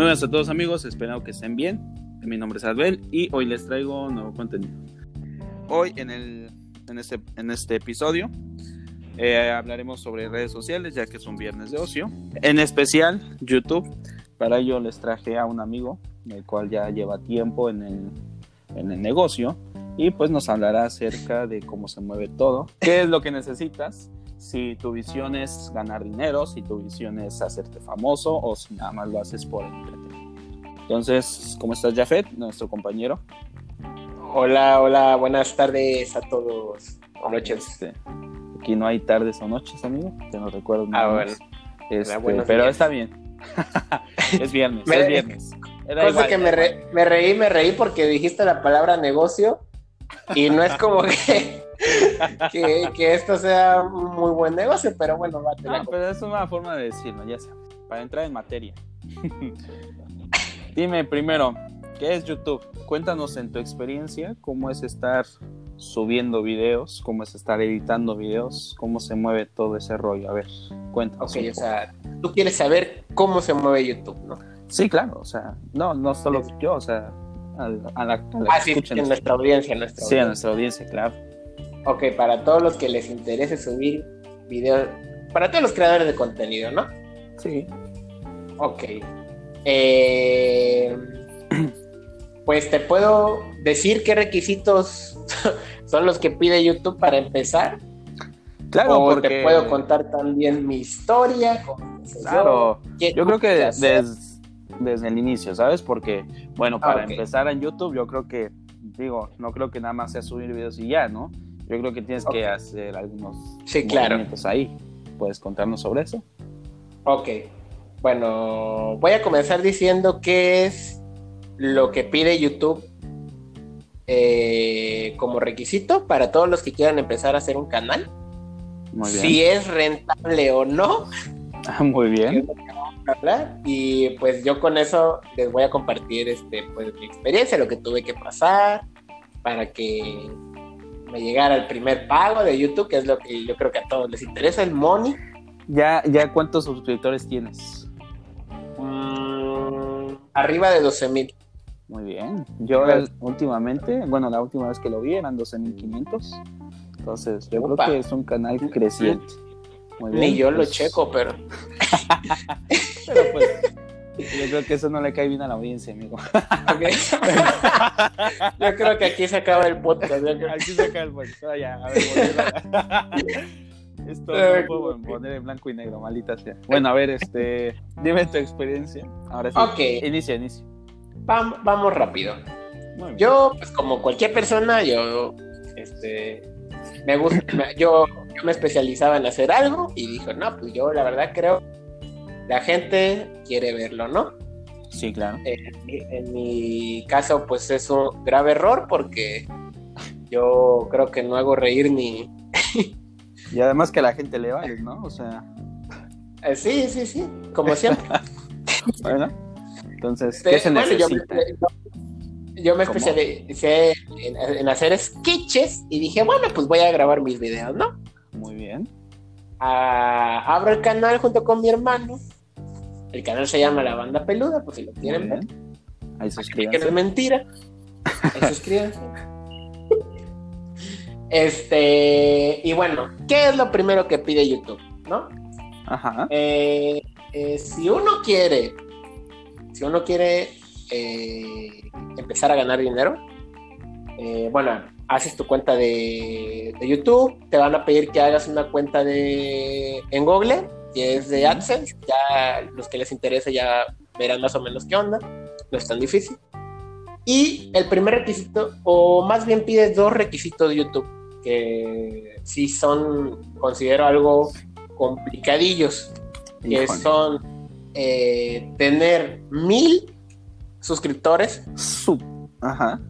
Muy buenas a todos amigos, espero que estén bien. Mi nombre es Adbel y hoy les traigo nuevo contenido. Hoy en, el, en, este, en este episodio eh, hablaremos sobre redes sociales ya que es un viernes de ocio. En especial YouTube. Para ello les traje a un amigo, el cual ya lleva tiempo en el, en el negocio y pues nos hablará acerca de cómo se mueve todo, qué es lo que necesitas si tu visión es ganar dinero, si tu visión es hacerte famoso o si nada más lo haces por entretenimiento. Entonces, ¿cómo estás, Jafet, nuestro compañero? Hola, hola, buenas tardes a todos. Buenas noches. Este, aquí no hay tardes o noches, amigo, que no recuerdo. Ah, bueno. Este, pero está bien. es viernes, es viernes. cosa que me, me reí, me reí porque dijiste la palabra negocio y no es como que que, esto sea un muy buen negocio, pero bueno, va a pero es una forma de decirlo, ya sabes, para entrar en materia. Dime primero, ¿qué es YouTube? Cuéntanos en tu experiencia cómo es estar subiendo videos, cómo es estar editando videos, cómo se mueve todo ese rollo. A ver, cuéntanos. Ok, o sea, tú quieres saber cómo se mueve YouTube, ¿no? Sí, claro, o sea, no, no solo yo, o sea, a, la, ah, sí, en nuestra audiencia, nuestra Sí, a nuestra audiencia, claro. Ok, para todos los que les interese subir videos, para todos los creadores de contenido, ¿no? Sí. Ok. Eh, pues te puedo decir qué requisitos son los que pide YouTube para empezar. Claro, porque... te puedo contar también mi historia. Claro, yo, creo que desde, desde el inicio, ¿sabes? Porque, bueno, para empezar en YouTube, yo creo que, digo, no creo que nada más sea subir videos y ya, ¿no? Yo creo que tienes que hacer algunos sí, claro. ahí. ¿Puedes contarnos sobre eso? Ok. Bueno, voy a comenzar diciendo qué es lo que pide YouTube eh, como requisito para todos los que quieran empezar a hacer un canal. Muy bien. Si es rentable o no. Ah, muy bien. Y pues yo con eso les voy a compartir este, pues, mi experiencia, lo que tuve que pasar para que me llegara el primer pago de YouTube, que es lo que yo creo que a todos les interesa, el money. ¿Ya, ya cuántos suscriptores tienes? Mm, arriba de 12 mil. Muy bien. Yo últimamente, bueno, la última vez que lo vi eran 12.500. Entonces, yo creo que es un canal creciente. Muy bien, Ni yo lo pues. checo, pero... pero pues, yo creo que eso no le cae bien a la audiencia, amigo. Yo creo que aquí se acaba el podcast. Aquí se acaba el podcast. Ah, ya, a ver, Esto no puedo poner en blanco y negro, maldita sea. Bueno, a ver, este, dime tu experiencia. Ahora sí. Ok. Inicia, inicia. Vamos, vamos rápido. Yo, pues como cualquier persona, yo, este, me gusta, yo, yo me especializaba en hacer algo y dije, no, pues yo la verdad creo la gente quiere verlo, ¿no? Sí, claro. en mi caso, pues es un grave error porque yo creo que no hago reír ni... y además que a la gente le vale, ¿no? O sea... Eh, sí, sí, sí, como siempre. bueno, entonces, ¿qué se necesita? yo, me especialicé en, hacer sketches y dije, bueno, pues voy a grabar mis videos, ¿no? Muy bien. Ah, abro el canal junto con mi hermano el canal se llama La Banda Peluda, pues si lo quieren ver. Ahí suscríbanse. Que no es mentira. Ahí suscríbanse. este, y bueno, ¿qué es lo primero que pide YouTube? ¿No? Ajá. Eh, eh, si uno quiere, si uno quiere eh, empezar a ganar dinero, bueno, haces tu cuenta de, de, YouTube, te van a pedir que hagas una cuenta de en Google que es de AdSense. Ya los que les interese ya verán más o menos qué onda. No es tan difícil. Y el primer requisito, o más bien pides dos requisitos de YouTube, que sí son, considero algo complicadillos, que son eh, tener mil suscriptores. Ajá.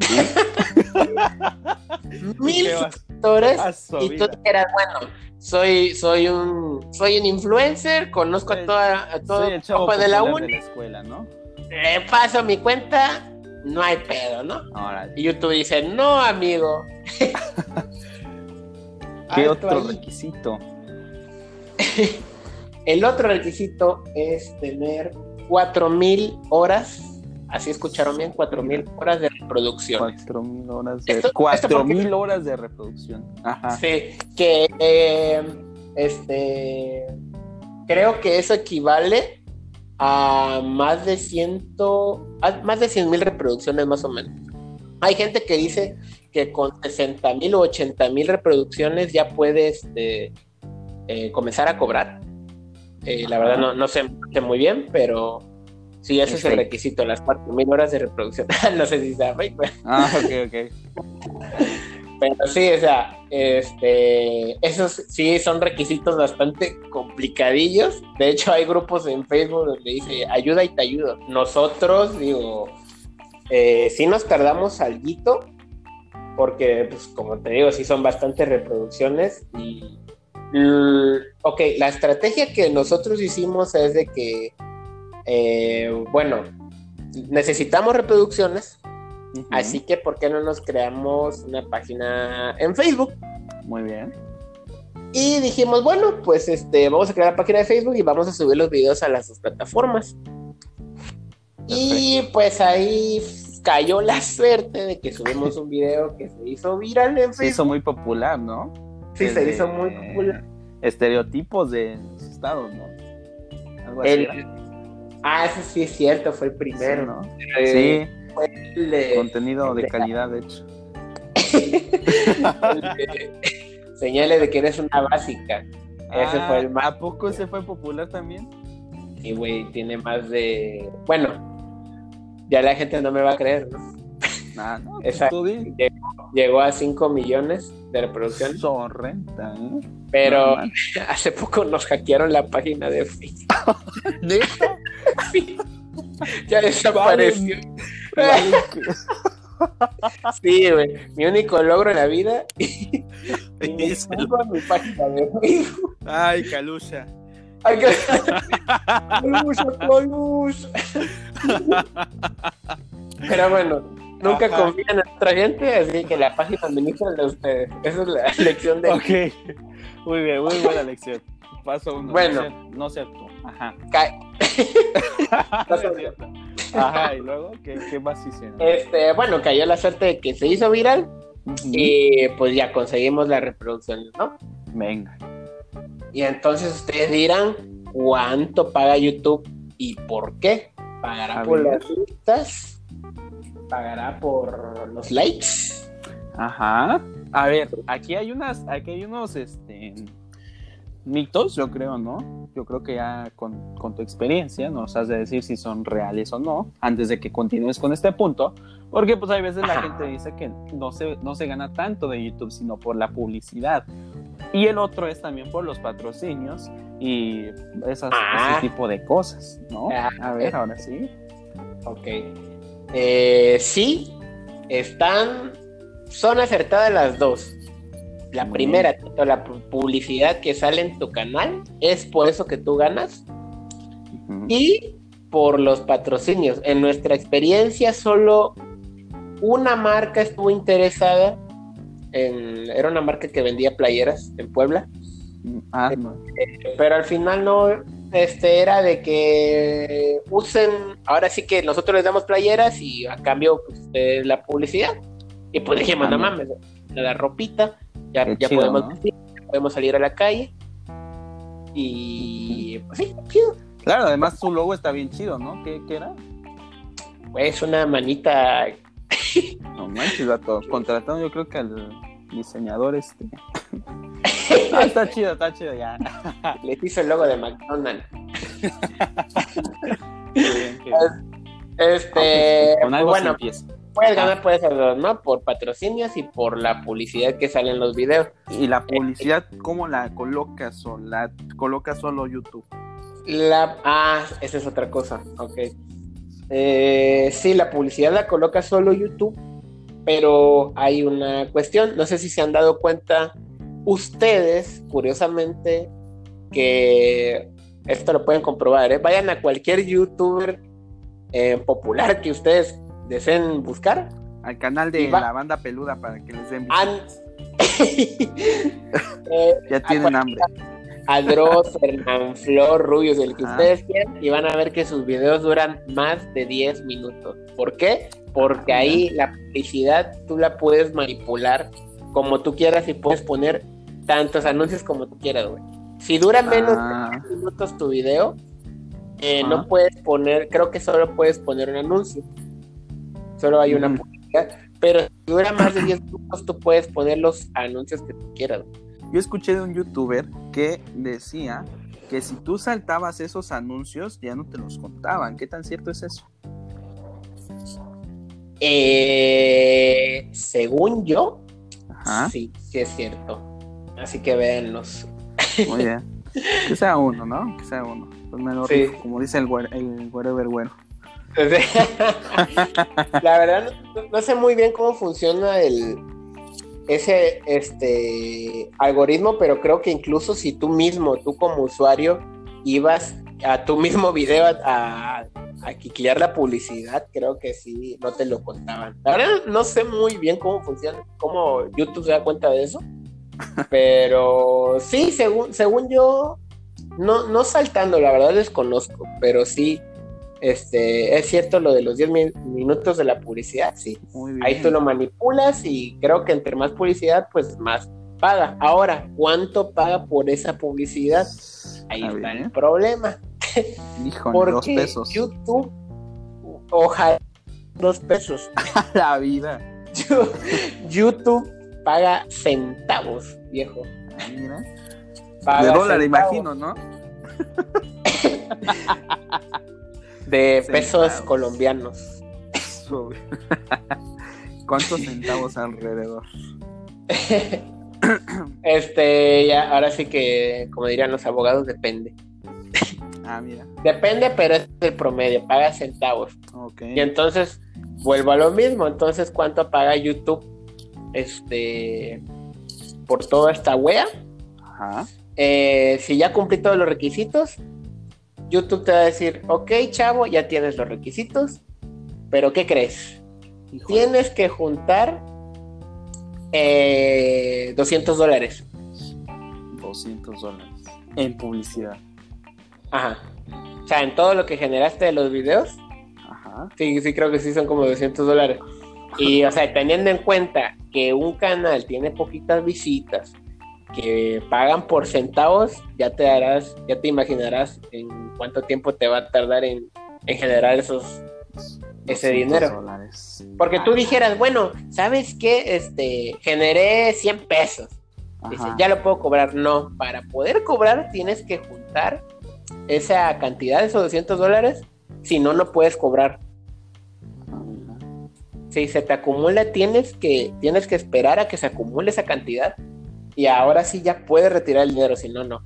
mil suscriptores y tú eras bueno soy, soy un, soy un influencer, conozco a toda, a todo el chavo de la uni. escuela, ¿no? Le paso mi cuenta, no hay pedo, ¿no? Y YouTube dice, no, amigo. ¿Qué otro requisito? el otro requisito es tener 4000 horas. Así escucharon bien, 4000 horas de reproducción. 4000 horas de, Esto- esto 4000 porque- horas de reproducción. Ajá. Sí, que eh, este creo que eso equivale a más de ciento, a más de 100 mil reproducciones más o menos. Hay gente que dice que con 60 mil o 80 mil reproducciones ya puedes este, eh, comenzar a cobrar. Eh, la verdad no, no sé muy bien, pero sí, ese es el Ok. requisito, las 4 mil horas de reproducción. no sé si sea fake, pero- Ah, ok, ok. Pero sí, o sea, este, esos sí son requisitos bastante complicadillos. De hecho, hay grupos en Facebook donde dice ayuda y te ayudo. Nosotros, digo, eh, sí nos tardamos alguito, porque, pues, como te digo, sí son bastantes reproducciones. Y, ok, la estrategia que nosotros hicimos es de que, eh, bueno, necesitamos reproducciones. Así que, ¿por qué no nos creamos una página en Facebook? Muy bien. Y dijimos, bueno, pues este, vamos a crear la página de Facebook y vamos a subir los videos a las dos plataformas. Y pues ahí cayó la suerte de que subimos un video que se hizo viral en Se hizo Facebook. muy popular, ¿no? Sí, se hizo muy popular. Estereotipos de estados, ¿no? Algo así. El-. Ah, eso sí es cierto, fue el Sí, primero. ¿no? Sí, fue el de- contenido de de- calidad, de hecho. de Señales de que eres una básica. Ese Ah, fue el más. ¿A poco ese fue popular también? Y güey, tiene más de. Bueno, ya la gente no me va a creer, ¿no? Ah, no, pues Esa- tú di. Llegó a 5 millones de reproducciones, Sorrenta, ¿eh? pero No, hace poco nos hackearon la página de Facebook. ¿Neta? Ya desapareció. Vale, Sí, güey. Mi único logro en la vida. y me en mi página de Facebook. Ay, Calusha. Ay, que-. Pero bueno, nunca Ajá. confían en otra gente, así que la página administra de ustedes. Esa es la lección de. Ok. Muy bien, muy buena lección. Paso uno. Bueno. No ser, no ser tú. Ajá. Cierto. Ajá, y luego, ¿qué, qué más hicieron? Este, bueno, cayó la suerte de que se hizo viral y pues ya conseguimos las reproducciones, ¿no? Venga. Y entonces ustedes dirán cuánto paga YouTube y por qué. ¿Pagará por las vistas? ¿Pagará por los likes? Ajá. A ver, aquí hay unas, aquí hay unos este mitos, yo creo, ¿no? Yo creo que ya con, con tu experiencia nos has de decir si son reales o no, antes de que continúes con este punto, porque pues hay veces la gente dice que no se, no se gana tanto de YouTube, sino por la publicidad. Y el otro es también por los patrocinios y esas, Ah. ese tipo de cosas, ¿no? Ah, A ver, ahora sí. Ok. Eh, sí, están. Son acertadas las dos. La Muy primera, tanto la pu- publicidad que sale en tu canal, es por eso que tú ganas. Y por los patrocinios. En nuestra experiencia, solo una marca estuvo interesada. En, era una marca que vendía playeras en Puebla. Ah, no. Pero al final no, este era de que usen, ahora sí que nosotros les damos playeras y a cambio pues, eh, la publicidad. Y pues dijimos, no mames, la ropita, ya, ya chido, podemos, ¿no? vestir, podemos salir a la calle. Y pues sí, chido. Claro, además su logo está bien chido, ¿no? ¿Qué, qué era? Pues una manita, No manches, vato. Contrataron yo creo que al diseñador este. Ah, está chido, está chido ya. les hizo el logo de McDonald's. Qué bien, qué bien. Este, Con algo bueno, se puedes ganar por esas dos, ¿no? Por patrocinios y por la publicidad que sale en los videos. Y la publicidad, ¿cómo la colocas? ¿O la colocas solo YouTube? La... Ah, esa es otra cosa. Ok. Eh, sí, la publicidad la coloca solo YouTube, pero hay una cuestión. No sé si se han dado cuenta ustedes, curiosamente, que esto lo pueden comprobar. ¿eh? Vayan a cualquier youtuber eh, popular que ustedes deseen buscar. Al canal de va- la banda peluda para que les den. Eh, Ya tienen hambre. a Dross, Fernán Flor, Rubius, el que Ajá. ustedes quieran, y van a ver que sus videos duran más de 10 minutos. ¿Por qué? Porque Ajá. ahí la publicidad tú la puedes manipular como tú quieras y puedes poner tantos anuncios como tú quieras, güey. Si dura menos Ah. de 10 minutos tu video, eh, no puedes poner, creo que solo puedes poner un anuncio. Solo hay una Ujú. publicidad. Pero si dura más de 10 minutos, tú puedes poner los anuncios que tú quieras. Yo escuché de un youtuber que decía que si tú saltabas esos anuncios ya no te los contaban. ¿Qué tan cierto es eso? Eh, según yo, Ajá. sí, sí es cierto. Así que véanlos. Muy bien. Que sea uno, ¿no? Que sea uno. Pues me lo Sí. rifo, como dice el el güero güero. La verdad, no, no sé muy bien cómo funciona el ese este algoritmo, pero creo que incluso si tú mismo, tú como usuario, ibas a tu mismo video a, a, a quiquear la publicidad, creo que sí, no te lo contaban. La verdad, no sé muy bien cómo funciona, cómo YouTube se da cuenta de eso, pero sí, según, según yo, no, no saltando, la verdad desconozco, pero sí, este, es cierto lo de los 10 mi- minutos de la publicidad, sí. Muy bien. Ahí tú lo manipulas y creo que entre más publicidad, pues más paga. Ahora, ¿cuánto paga por esa publicidad? Ahí Ah, está el problema. Híjole, Porque dos pesos. YouTube, ojalá dos pesos. La vida. Yo- YouTube paga centavos, viejo. Mira. Paga De dólar, centavos. imagino, ¿no? De pesos Centavos. colombianos. ¿Cuántos centavos alrededor? Este, ya, ahora sí que, como dirían los abogados, depende. Ah, mira. Depende, pero es el promedio, paga centavos. Ok. Y entonces, vuelvo a lo mismo. Entonces, ¿cuánto paga YouTube? Este, por toda esta wea. Ajá. Eh, si ya cumplí todos los requisitos, YouTube te va a decir, ok, chavo, ya tienes los requisitos, pero ¿qué crees? Híjole. Tienes que juntar eh, 200 dólares. 200 dólares. En publicidad. Ajá. O sea, en todo lo que generaste de los videos, Ajá. sí, sí creo que sí son como 200 dólares. Y, o sea, teniendo en cuenta que un canal tiene poquitas visitas, que pagan por centavos, ya te darás, ya te imaginarás en cuánto tiempo te va a tardar en, en generar esos, ese 200 dinero. dólares. Porque tú dijeras, bueno, ¿sabes qué? Este, generé 100 pesos. Dice, ajá. ya lo puedo cobrar. No, para poder cobrar tienes que juntar esa cantidad, esos 200 dólares. Si no, no puedes cobrar. Si se te acumula, tienes que, tienes que esperar a que se acumule esa cantidad. Y ahora sí ya puedes retirar el dinero, si no, no.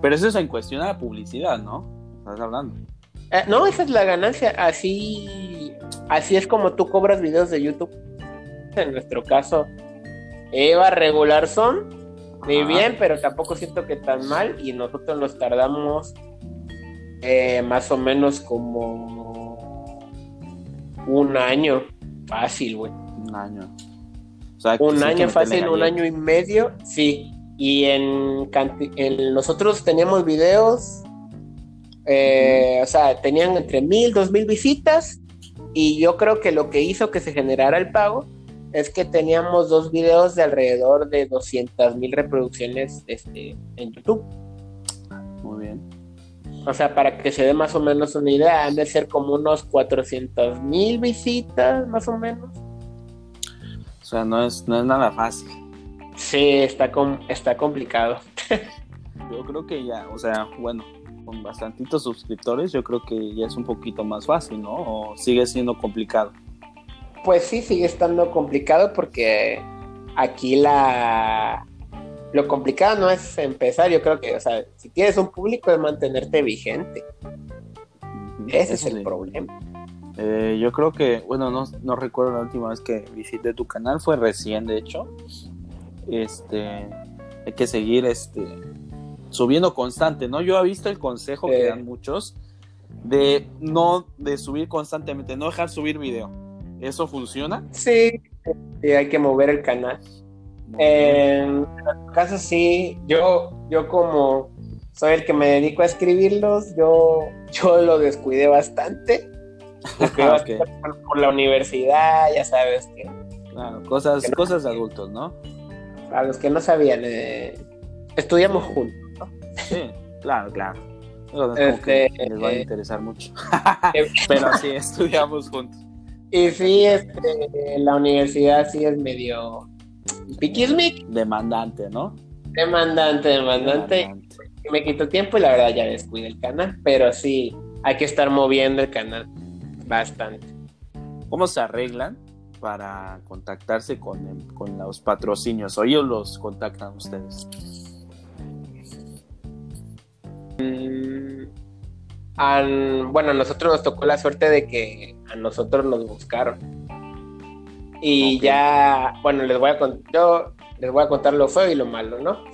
Pero eso es en cuestión de la publicidad, ¿no? Estás hablando. Eh, no, esa es la ganancia. Así, así es como tú cobras videos de YouTube. En nuestro caso, Eva regular son Ajá. bien, pero tampoco siento que tan mal. Y nosotros nos tardamos eh, más o menos como un año. Fácil, güey. Un año. O sea, Un año fácil, un año y medio, sí. Y en nosotros teníamos videos, eh, o sea, tenían entre mil, dos mil visitas. Y yo creo que lo que hizo que se generara el pago es que teníamos dos videos de alrededor de 200 mil reproducciones este, en YouTube. Muy bien. O sea, para que se dé más o menos una idea, han de ser como unos 400 mil visitas, más o menos. O sea, no es, no es nada fácil. Sí, está, com- está complicado. Yo creo que ya, o sea, bueno, con bastantitos suscriptores, yo creo que ya es un poquito más fácil, ¿no? O sigue siendo complicado. Pues sí, sigue estando complicado porque aquí la lo complicado no es empezar, yo creo que, o sea, si tienes un público es mantenerte vigente. Ese es el sí. problema. Eh, yo creo que, bueno, no, no recuerdo la última vez que visité tu canal, fue recién, de hecho. Este, hay que seguir, este, subiendo constante, ¿no? Yo he visto el consejo que Sí. dan muchos de no, de subir constantemente, no dejar subir video. ¿Eso funciona? Sí, sí, hay que mover el canal. En caso sí, yo, yo como soy el que me dedico a escribirlos, yo, yo lo descuidé bastante. Descuidé por, la universidad, ya sabes que. Claro, cosas, cosas de adultos, ¿no? Para los que no sabían, eh, estudiamos juntos, ¿no? Sí, claro, claro. Este, les va a eh, interesar mucho. Pero sí, estudiamos juntos. Y sí, este, la universidad sí es medio piquismic. Demandante, ¿no? Demandante, demandante. Me quito tiempo y la verdad ya descuido el canal, pero sí, hay que estar moviendo el canal bastante. ¿Cómo se arreglan para contactarse con, con los patrocinios? ¿O ellos los contactan ustedes? Mm, bueno, a nosotros nos tocó la suerte de que a nosotros nos buscaron. Y ya, bueno, les voy a yo les voy a contar lo feo y lo malo, ¿no?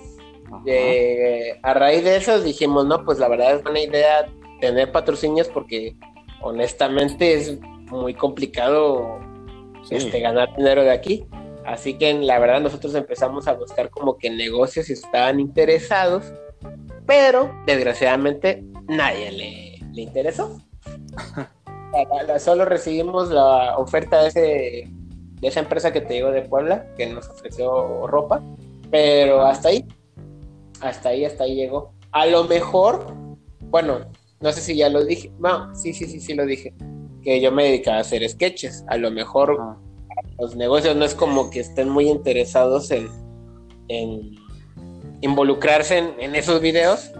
Eh, a raíz de eso dijimos, no, pues la verdad es buena idea tener patrocinios porque honestamente es muy complicado este, ganar dinero de aquí. Así que la verdad nosotros empezamos a buscar como que negocios y estaban interesados, pero desgraciadamente nadie le le interesó. Solo recibimos la oferta de, ese, de esa empresa que te digo de Puebla, que nos ofreció ropa, pero hasta ahí, hasta ahí, hasta ahí llegó. A lo mejor, bueno, no sé si ya lo dije, no, sí, sí, sí, sí lo dije, que yo me dedicaba a hacer sketches. A lo mejor los negocios no es como que estén muy interesados en, en involucrarse en, en esos videos.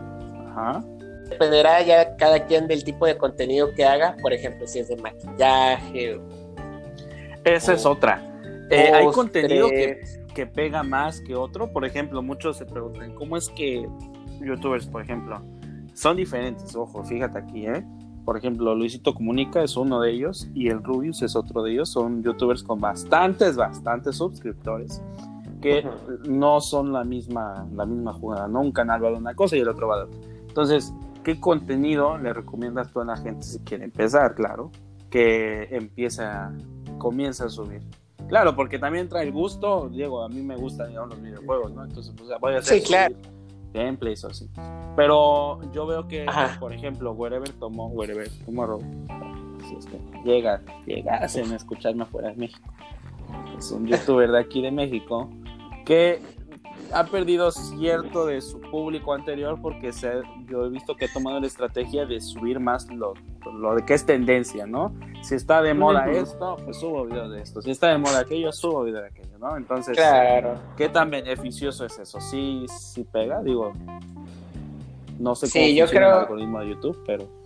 Ajá dependerá ya cada quien del tipo de contenido que haga, por ejemplo, si es de maquillaje. Esa es otra. Eh, hay contenido que, pega más que otro. Por ejemplo, muchos se preguntan, ¿cómo es que youtubers, por ejemplo, son diferentes? Ojo, fíjate aquí, ¿eh? Por ejemplo, Luisito Comunica es uno de ellos y el Rubius es otro de ellos. Son youtubers con bastantes, bastantes suscriptores que no son la misma, la misma jugada, ¿no? Un canal va de una cosa y el otro va de otra. Entonces, ¿qué contenido le recomiendas tú a la gente si quiere empezar? Claro, que empieza, comienza a subir. Claro, porque también trae el gusto, Diego, a mí me gustan los videojuegos, ¿no? Entonces, pues voy a hacer sí, claro. gameplays o así. Pero yo veo que, por ejemplo, Wherever tomó, Wherever Tomorrow, si es que llega, llega a escucharme fuera de México. Es un youtuber de aquí de México que ha perdido cierto de su público anterior porque se, yo he visto que ha tomado la estrategia de subir más lo, lo de que es tendencia, ¿no? Si está de moda esto, pues subo video de esto. Si está de moda aquello, subo video de aquello, ¿no? Entonces, claro. ¿qué tan beneficioso es eso? Sí, sí pega, digo, no sé cómo yo creo... el algoritmo de YouTube, pero...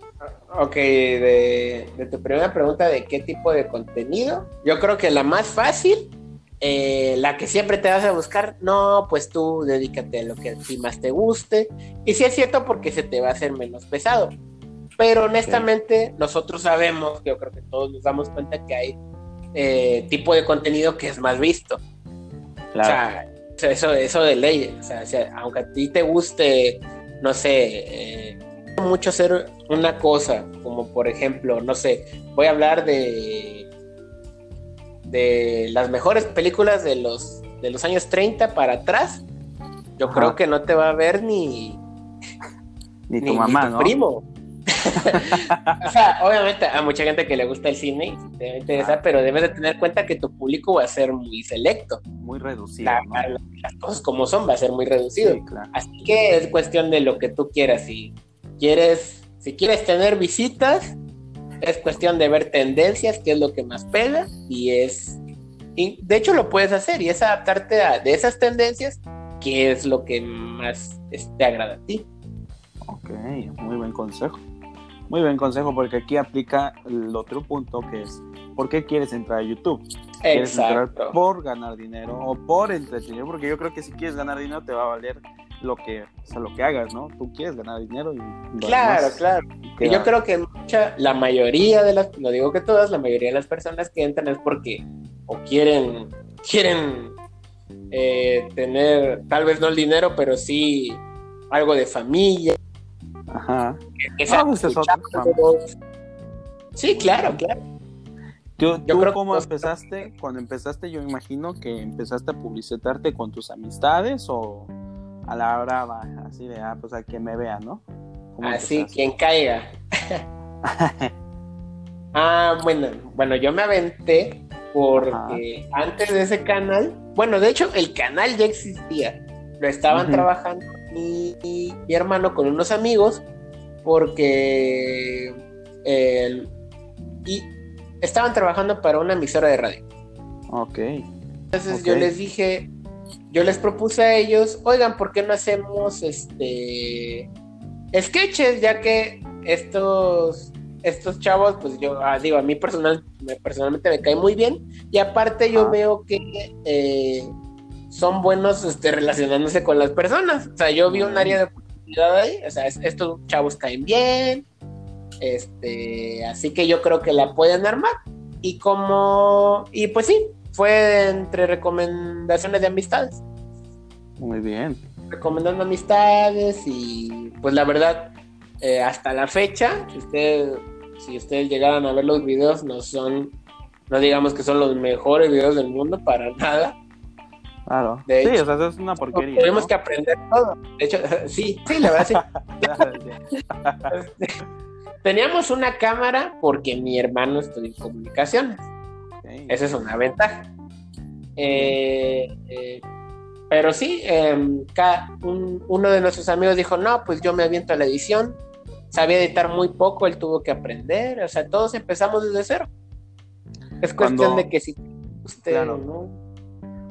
Ok, de, de tu primera pregunta de qué tipo de contenido, yo creo que la más fácil eh, la que siempre te vas a buscar, no, pues tú dedícate a lo que a ti más te guste. Y sí es cierto porque se te va a hacer menos pesado. Pero honestamente, nosotros sabemos, yo creo que todos nos damos cuenta que hay eh, tipo de contenido que es más visto. Claro. O sea, eso, eso de ley. O sea, aunque a ti te guste, no sé, eh, mucho hacer una cosa, como por ejemplo, no sé, voy a hablar de de las mejores películas de los, de los años 30 para atrás, yo creo que no te va a ver ni, ni tu mamá, tu primo. o sea, obviamente a mucha gente que le gusta el cine te va a interesar, pero debes de tener cuenta que tu público va a ser muy selecto. Muy reducido. Las cosas como son, va a ser muy reducido. Así que es cuestión de lo que tú quieras. Si quieres, si quieres tener visitas, es cuestión de ver tendencias, qué es lo que más pega, y es. de hecho, lo puedes hacer y es adaptarte a de esas tendencias, qué es lo que más te agrada a ti. Ok, muy buen consejo. Muy buen consejo, porque aquí aplica el otro punto que es: ¿por qué quieres entrar a YouTube? ¿Quieres entrar por ganar dinero o por entretener? Porque yo creo que si quieres ganar dinero, te va a valer lo que, o lo que hagas, ¿no? Tú quieres ganar dinero y... Claro, claro. Y yo creo que mucha, la mayoría de las, no digo que todas, la mayoría de las personas que entran es porque o quieren, quieren eh, tener, tal vez no el dinero, pero sí algo de familia. Ajá. Ah, sí, claro, claro. ¿Tú, yo creo cómo empezaste? Cuando empezaste, yo imagino que empezaste a publicitarte con tus amistades o a la brava, así de, ah, pues a que me vea, ¿no? Así, quien caiga. ah, bueno, bueno, yo me aventé porque antes de ese canal, bueno, de hecho el canal ya existía, lo estaban trabajando mi, mi, hermano con unos amigos porque y estaban trabajando para una emisora de radio. Ok. Entonces yo les dije, yo les propuse a ellos, oigan, ¿por qué no hacemos este sketches? Ya que estos, estos chavos, pues yo ah, digo, a mí personal, personalmente me cae muy bien. Y aparte yo veo que eh, son buenos este, relacionándose con las personas. O sea, yo vi un área de ahí. O sea, estos chavos caen bien. Este, así que yo creo que la pueden armar. Y como, y pues sí, fue entre recomendaciones de amistades. Muy bien. Recomendando amistades y pues la verdad, eh, hasta la fecha, si ustedes, si ustedes llegaran a ver los videos, no son, no digamos que son los mejores videos del mundo para nada. Claro. sí, o sea, es una porquería. Tenemos que aprender todo. De hecho, sí, sí, la verdad sí. Teníamos una cámara porque mi hermano estudió comunicaciones. Esa es una ventaja. Eh, eh, pero sí, em, uno de nuestros amigos dijo, no, pues yo me aviento a la edición. Sabía editar muy poco, él tuvo que aprender. O sea, todos empezamos desde cero. Es cuestión de que si usted no...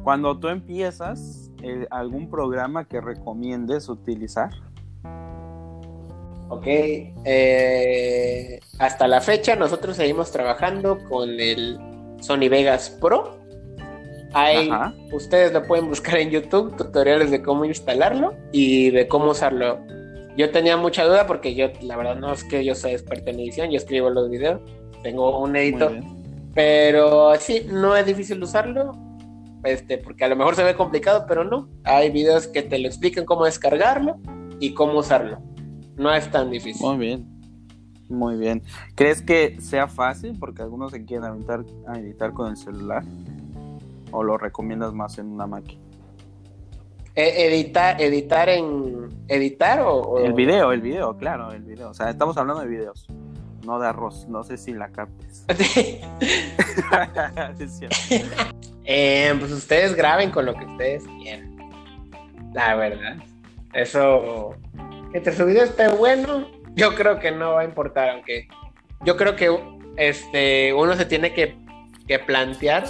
Cuando tú empiezas, eh, ¿algún programa que recomiendes utilizar? Ok, hasta la fecha nosotros seguimos trabajando con el Sony Vegas Pro. Ahí ustedes lo pueden buscar en YouTube, tutoriales de cómo instalarlo y de cómo usarlo. Yo tenía mucha duda porque yo, la verdad, no es que yo soy experto en edición, yo escribo los videos, tengo un editor, pero sí, no es difícil usarlo, este, porque a lo mejor se ve complicado, pero no. Hay videos que te lo explican cómo descargarlo y cómo usarlo. No es tan difícil. Muy bien. Muy bien. ¿Crees que sea fácil? Porque algunos se quieren aventar a editar con el celular. ¿O lo recomiendas más en una máquina? E, editar, editar en editar o, el video, el video, claro, el video. O sea, estamos hablando de videos, no de arroz. No sé si la captes. eh, pues ustedes graben con lo que ustedes quieran. La verdad. Eso. Que su video esté bueno, yo creo que no va a importar, aunque yo creo que este, uno se tiene que, plantear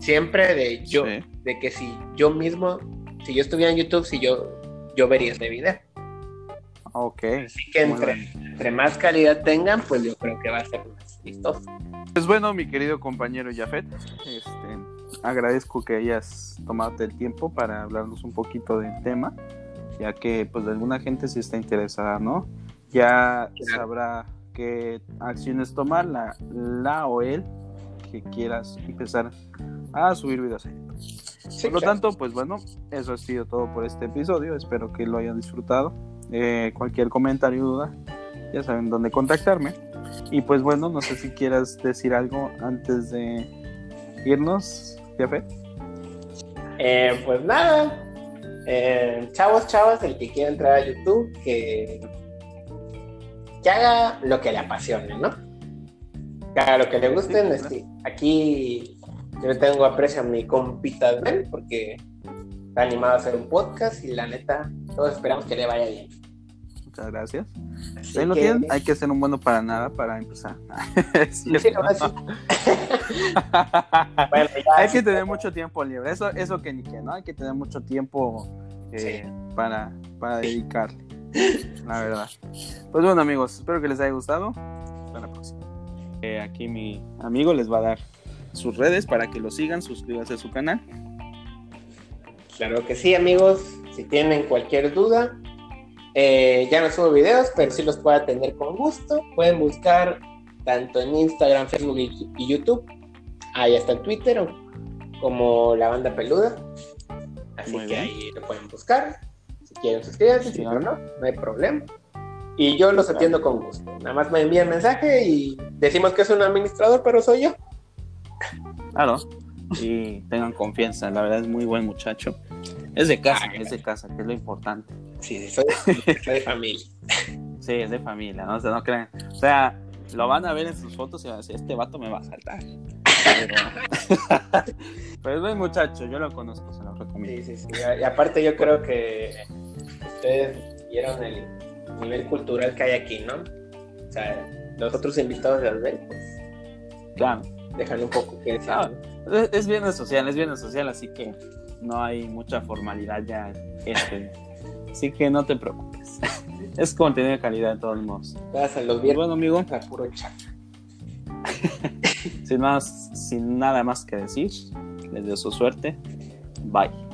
siempre de yo, de que si yo mismo, si yo estuviera en YouTube, si yo, yo vería este video. Ok. Así que entre, más calidad tengan, pues yo creo que va a ser más vistoso. Pues bueno, mi querido compañero Jafet, este, agradezco que hayas tomado el tiempo para hablarnos un poquito del tema, ya que pues alguna gente sí está interesada, ¿no? ya sabrá qué acciones tomar la, la o él que quieras empezar a subir videos por lo tanto, pues bueno, eso ha sido todo por este episodio. Espero que lo hayan disfrutado. Eh, cualquier comentario o duda, ya saben dónde contactarme. Y pues bueno, no sé si quieras decir algo antes de irnos, Jefe. Eh, pues nada, eh, chavos, chavos, el que quiera entrar a YouTube, que que haga lo que le apasione, ¿no? Que haga lo que le guste. Este, aquí yo tengo aprecio a mi compita Ben porque está animado a hacer un podcast y la neta, todos esperamos que le vaya bien. Muchas gracias. lo tienen, hay que ser un bueno para nada para empezar. hay que tener mucho tiempo libre. Eso, eso que ni que, ¿no? Hay que tener mucho tiempo eh, para, para dedicarle la verdad. Pues bueno, amigos, espero que les haya gustado. Hasta la próxima. Eh, aquí mi amigo les va a dar sus redes para que lo sigan, suscríbanse a su canal. Claro que sí, amigos. Si tienen cualquier duda, eh, ya no subo videos, pero sí los puedo atender con gusto. Pueden buscar tanto en Instagram, Facebook y, YouTube. Ahí está en Twitter como la banda peluda. Así que ahí lo pueden buscar quieren suscribirse, si no, no, no hay problema. Y yo los atiendo con gusto. Nada más me envían mensaje y decimos que es un administrador, pero soy yo. Claro. Y tengan confianza, la verdad es muy buen muchacho. Es de casa, Ah, es de casa, que es lo importante. Sí, sí, soy, soy de familia. Sí, es de familia, ¿no? O sea, no crean. O sea, lo van a ver en sus fotos y van a decir, este vato me va a saltar. Pero, pero es buen muchacho, yo lo conozco, se lo recomiendo. Sí, sí, sí. Y aparte yo creo que ustedes vieron el nivel cultural que hay aquí, ¿no? O sea, los otros invitados de Advel, pues, Claro. dejan un poco que decir. Ah, ¿no? Es, es viernes social, es viernes social, así que no hay mucha formalidad ya. Este, así que no te preocupes. Es contenido de calidad de todos modos. Vas a los viernes bueno, amigo, a puro chat. sin, más, sin nada más que decir, les deseo su suerte. Bye.